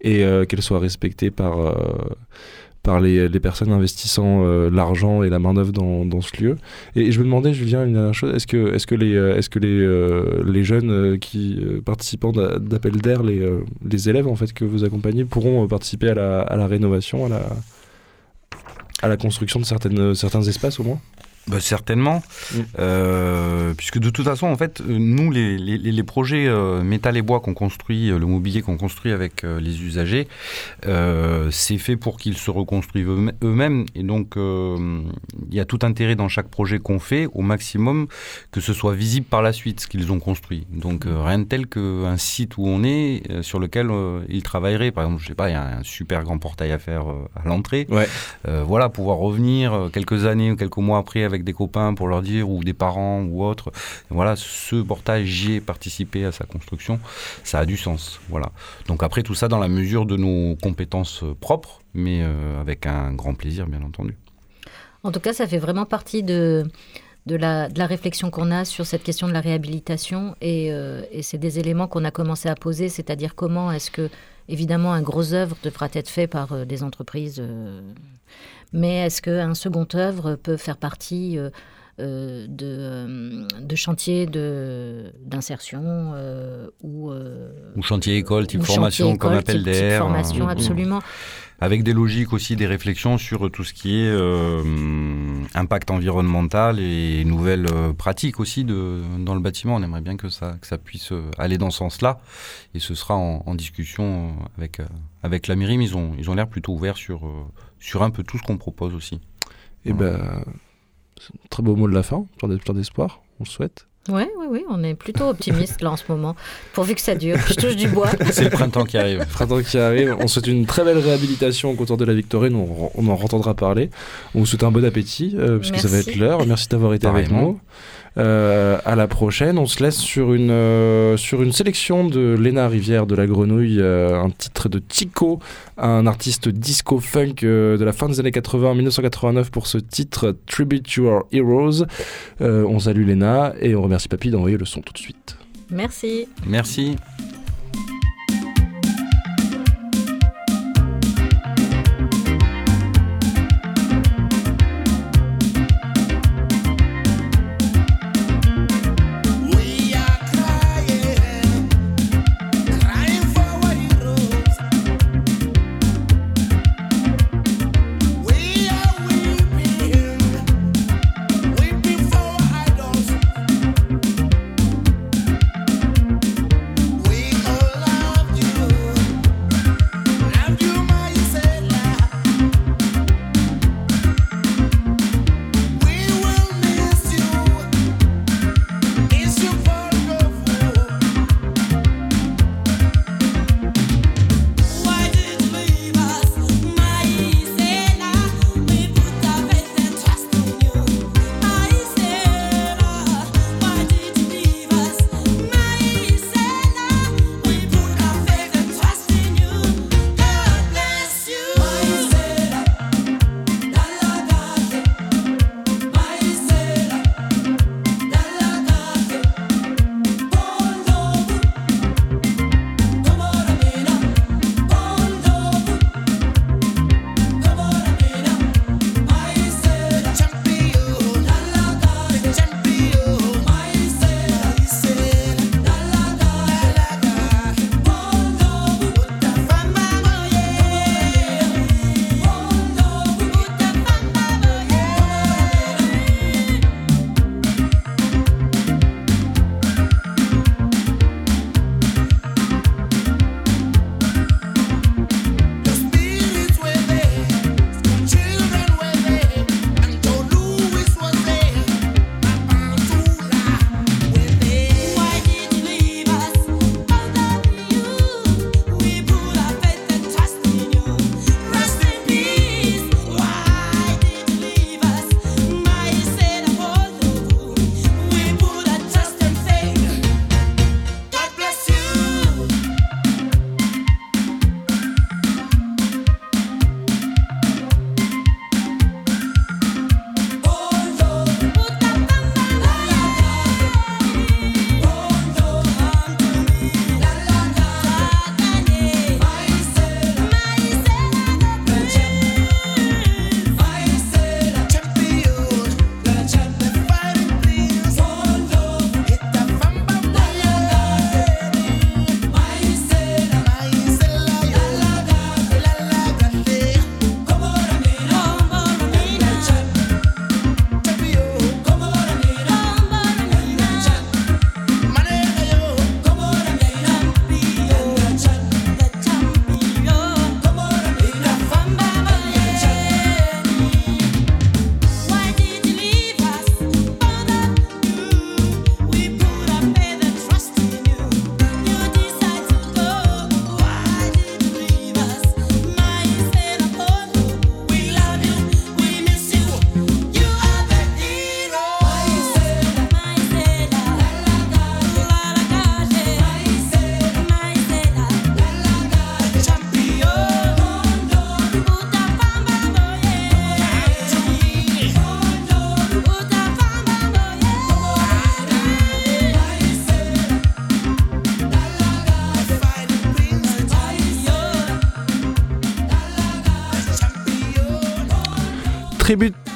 et qu'elles soient respectées par, par les, personnes investissant l'argent et la main-d'œuvre dans, ce lieu. Et, je me demandais, Julien, une dernière chose, est-ce que, est-ce que les, est-ce que les, les jeunes qui participants d'a- d'appel d'air, les, les élèves en fait que vous accompagnez, pourront participer à la, à la rénovation, à la, à la construction de certaines, certains espaces au moins? Bah, certainement, Mm. Euh, puisque de toute façon, en fait, euh, nous, les, les- les projets euh, métal et bois qu'on construit, le mobilier qu'on construit avec euh, les usagers, c'est fait pour qu'ils se reconstruisent eux- eux-mêmes. Et donc, il y a tout intérêt dans chaque projet qu'on fait, au maximum, que ce soit visible par la suite, ce qu'ils ont construit. Donc, rien de tel qu'un site où on est, sur lequel ils travailleraient. Par exemple, je sais pas, il y a un super grand portail à faire à l'entrée. Ouais. Voilà, pouvoir revenir quelques années ou quelques mois après avec des copains pour leur dire, ou des parents ou autres, voilà, ce portail, j'y ai participé à sa construction, ça a du sens. Voilà. Donc après, tout ça dans la mesure de nos compétences euh, propres, mais euh, avec un grand plaisir, bien entendu. En tout cas, ça fait vraiment partie de, la, réflexion qu'on a sur cette question de la réhabilitation. Et, euh, et c'est des éléments qu'on a commencé à poser, c'est-à-dire comment est-ce que, évidemment, un gros œuvre devra être fait par des entreprises. Mais est-ce qu'un second œuvre peut faire partie euh, de, euh, de chantiers de- d'insertion euh, ou, euh, Ou chantier école, type formation, comme appel d'air. formation, euh, absolument. Avec des logiques aussi, des réflexions sur tout ce qui est euh, impact environnemental et nouvelles pratiques aussi de, dans le bâtiment. On aimerait bien que ça, que ça puisse aller dans ce sens-là. Et ce sera en, en discussion avec, avec la mairie, mais ils ont, ils ont l'air plutôt ouverts sur, sur un peu tout ce qu'on propose aussi. Et ben, c'est un très beau mot de la fin, plein d'es- plein d'espoir, on le souhaite. Oui, oui, oui, on est plutôt optimiste là en ce moment, pourvu que ça dure. Je touche du bois. C'est le printemps qui arrive. Printemps qui arrive, on souhaite une très belle réhabilitation au comptoir de la Victorine, on, on en entendra parler. On vous souhaite un bon appétit, euh, puisque ça va être l'heure. Merci d'avoir été avec nous. Euh, à la prochaine, on se laisse sur une, euh, sur une sélection de Léna Rivière de la Grenouille, euh, un titre de Tico, un artiste disco-funk euh, de la fin des années 80, 1989 pour ce titre Tribute to Our Heroes. Euh, on salue Léna et on remercie Papy d'envoyer le son tout de suite. Merci. Merci.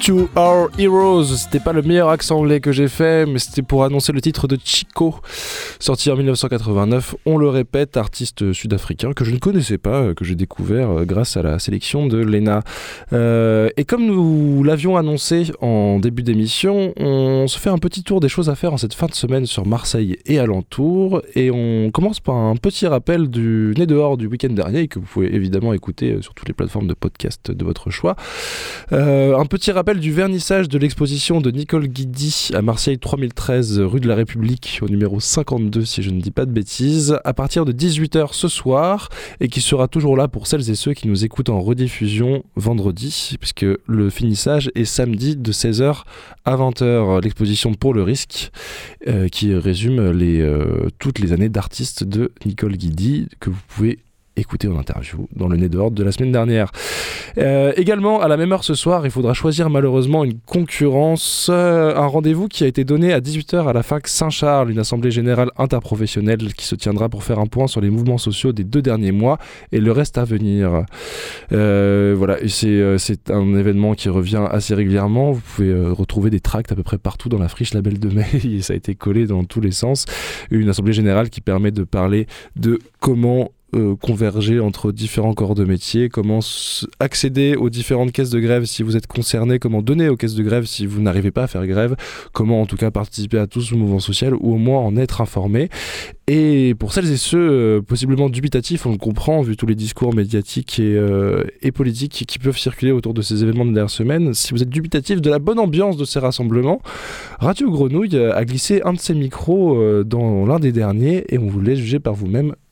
To Our Heroes. C'était pas le meilleur accent anglais que j'ai fait, mais c'était pour annoncer le titre de Chico, sorti en 1989. On le répète, artiste sud-africain que je ne connaissais pas, euh, que j'ai découvert euh, grâce à la sélection de Lena. Euh, et comme nous l'avions annoncé en début d'émission, on se fait un petit tour des choses à faire en cette fin de semaine sur Marseille et alentour. Et on commence par un petit rappel du Né dehors du week-end dernier, que vous pouvez évidemment écouter sur toutes les plateformes de podcast de votre choix. Un petit rappel du vernissage de l'exposition de Nicole Guidi à Marseille 3013 rue de la République au numéro 52 si je ne dis pas de bêtises à partir de 18h ce soir et qui sera toujours là pour celles et ceux qui nous écoutent en rediffusion vendredi puisque le finissage est samedi de 16h à 20h l'exposition pour le risque euh, qui résume euh, toutes les années d'artistes de Nicole Guidi que vous pouvez écouter en interview dans le nez dehors de la semaine dernière. Euh, également, à la même heure ce soir, il faudra choisir malheureusement une concurrence. Euh, un rendez-vous qui a été donné à 18h à la fac Saint-Charles, une assemblée générale interprofessionnelle qui se tiendra pour faire un point sur les mouvements sociaux des deux derniers mois et le reste à venir. Euh, voilà, c'est, un événement qui revient assez régulièrement. Vous pouvez retrouver des tracts à peu près partout dans la friche Label de Mai et ça a été collé dans tous les sens. Une assemblée générale qui permet de parler de comment euh, converger entre différents corps de métier, comment accéder aux différentes caisses de grève si vous êtes concerné, comment donner aux caisses de grève si vous n'arrivez pas à faire grève, comment en tout cas participer à tout ce mouvement social ou au moins en être informé. Et pour celles et ceux euh, possiblement dubitatifs, on le comprend vu tous les discours médiatiques et, euh, politiques qui peuvent circuler autour de ces événements de dernière semaine, si vous êtes dubitatif de la bonne ambiance de ces rassemblements, Radio Grenouille a glissé un de ses micros dans l'un des derniers et on vous laisse juger par vous-même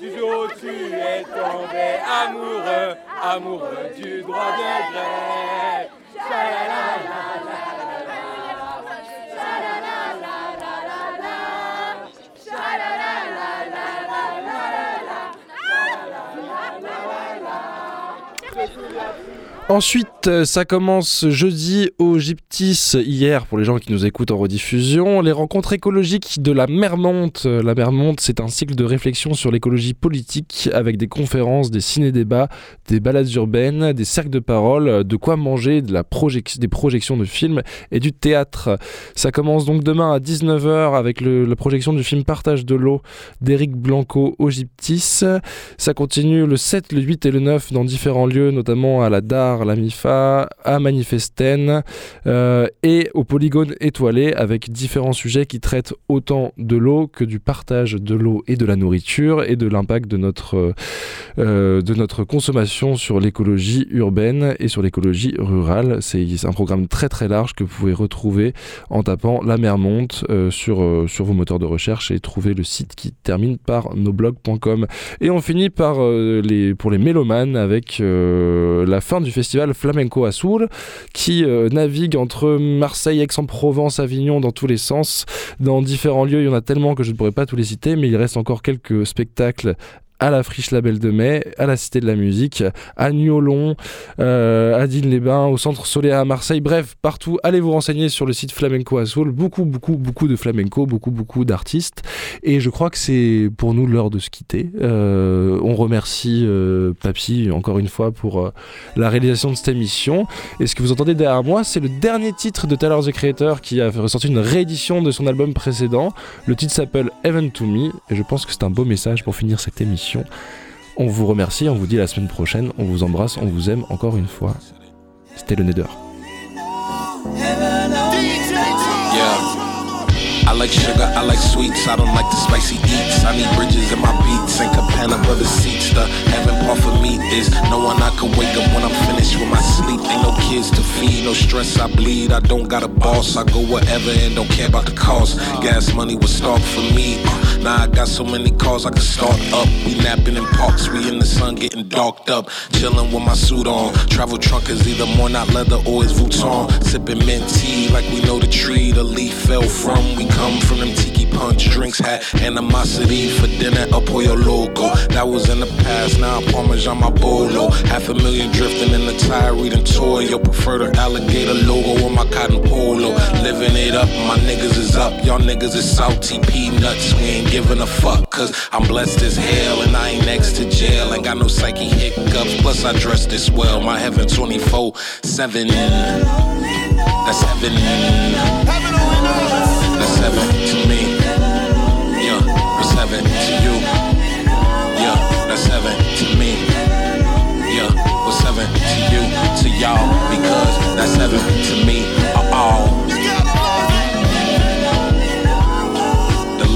Du jour où tu es tombé amoureux, amoureux du droit de grève. Ensuite, euh, ça commence jeudi au Gyptis, hier pour les gens qui nous écoutent en rediffusion, les rencontres écologiques de la Mermonte. Euh, La Mermonte, c'est un cycle de réflexion sur l'écologie politique avec des conférences, des ciné-débats, des balades urbaines, des cercles de parole, euh, de quoi manger, des projections de films et du théâtre. Ça commence donc demain à 19h avec la projection du film Partage de l'eau d'Éric Blanco au Gyptis. Ça continue le 7, le 8 et le 9 dans différents lieux, notamment à la DAR, la MIFA, à Manifesten euh, et au Polygone étoilé avec différents sujets qui traitent autant de l'eau que du partage de l'eau et de la nourriture et de l'impact de notre, euh, euh, de notre consommation sur l'écologie urbaine et sur l'écologie rurale. C'est un programme très très large que vous pouvez retrouver en tapant La mer monte sur, sur vos moteurs de recherche et trouver le site qui termine par noblog.com. Et on finit par les, pour les mélomanes avec la fin du festival Flamenco à Soul qui euh, navigue entre Marseille, Aix-en-Provence, Avignon dans tous les sens. Dans différents lieux, il y en a tellement que je ne pourrais pas tous les citer, mais il reste encore quelques spectacles à la Friche Label de Mai, à la Cité de la Musique, à Niolon, euh, à Digne-les-Bains, au Centre Solaire à Marseille, bref, partout. Allez vous renseigner sur le site Flamenco à Soul. Beaucoup, beaucoup, beaucoup de flamenco, beaucoup, beaucoup d'artistes. Et je crois que c'est pour nous l'heure de se quitter. Euh, on remercie euh, Papy encore une fois pour euh, la réalisation de cette émission. Et ce que vous entendez derrière moi, c'est le dernier titre de Tyler the Creator qui a ressorti une réédition de son album précédent. Le titre s'appelle Heaven to Me. Et je pense que c'est un beau message pour finir cette émission. On vous remercie, on vous dit la semaine prochaine, on vous embrasse, on vous aime encore une fois. C'était le Nether. Like sugar, I like sweets, I don't like the spicy eats. I need bridges in my beats and cabana brother seats. The heaven part for me is knowing I can wake up when I'm finished with my sleep. Ain't no kids to feed, no stress, I bleed. I don't got a boss, I go wherever and don't care about the cost. Gas money was stock for me. Uh, now I got so many cars I can start up. We napping in parks, we in the sun getting darked up. Chilling with my suit on. Travel trunk is either more not leather or it's Vuitton. Sipping mint tea like we know the tree the leaf fell from. We come from them tiki punch drinks, had animosity for dinner, a pollo loco. That was in the past, now I'm Parmesan my bolo. Half a million drifting in the tire, reading toy. Yo, prefer the alligator logo on my cotton polo. Living it up, my niggas is up, y'all niggas is salty peanuts. We ain't giving a fuck, cause I'm blessed as hell, and I ain't next to jail. Ain't got no psyche hiccups, plus I dress this well. My heaven 24 7. That's heaven. That's heaven to me. Yeah, that's heaven to you. Yeah, that's heaven to me. Yeah, what's heaven to you, to y'all? Because that's heaven to me. Uh oh.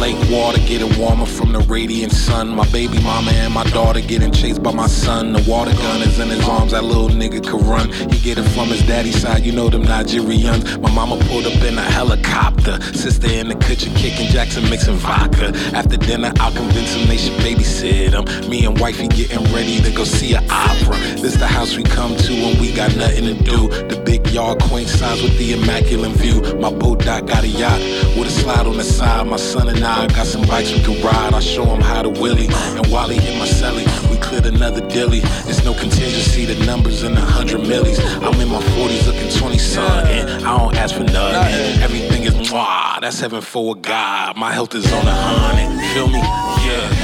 Lake water getting warmer from the radiant sun. My baby mama and my daughter getting chased by my son. The water gun is in his arms, that little nigga could run. He get it from his daddy's side, you know them Nigerians. My mama pulled up in a helicopter. Sister in the kitchen kicking Jackson mixing vodka. After dinner, I'll convince him they should babysit him. Me and wifey getting ready to go see an opera. This the house we come to when we got nothing to do. The big yard, quaint signs with the immaculate view. My boat dock got a yacht with a slide on the side. My son and I got some bikes we can ride. I show him how to willy. And while he in my celly, we cleared another dilly. It's no contingency, the numbers in the hundred millies. I'm in my 40s looking 20 something. I don't ask for nothing. Everything is mwah. That's heaven for a God. My health is on a hundred. Feel me? Yeah.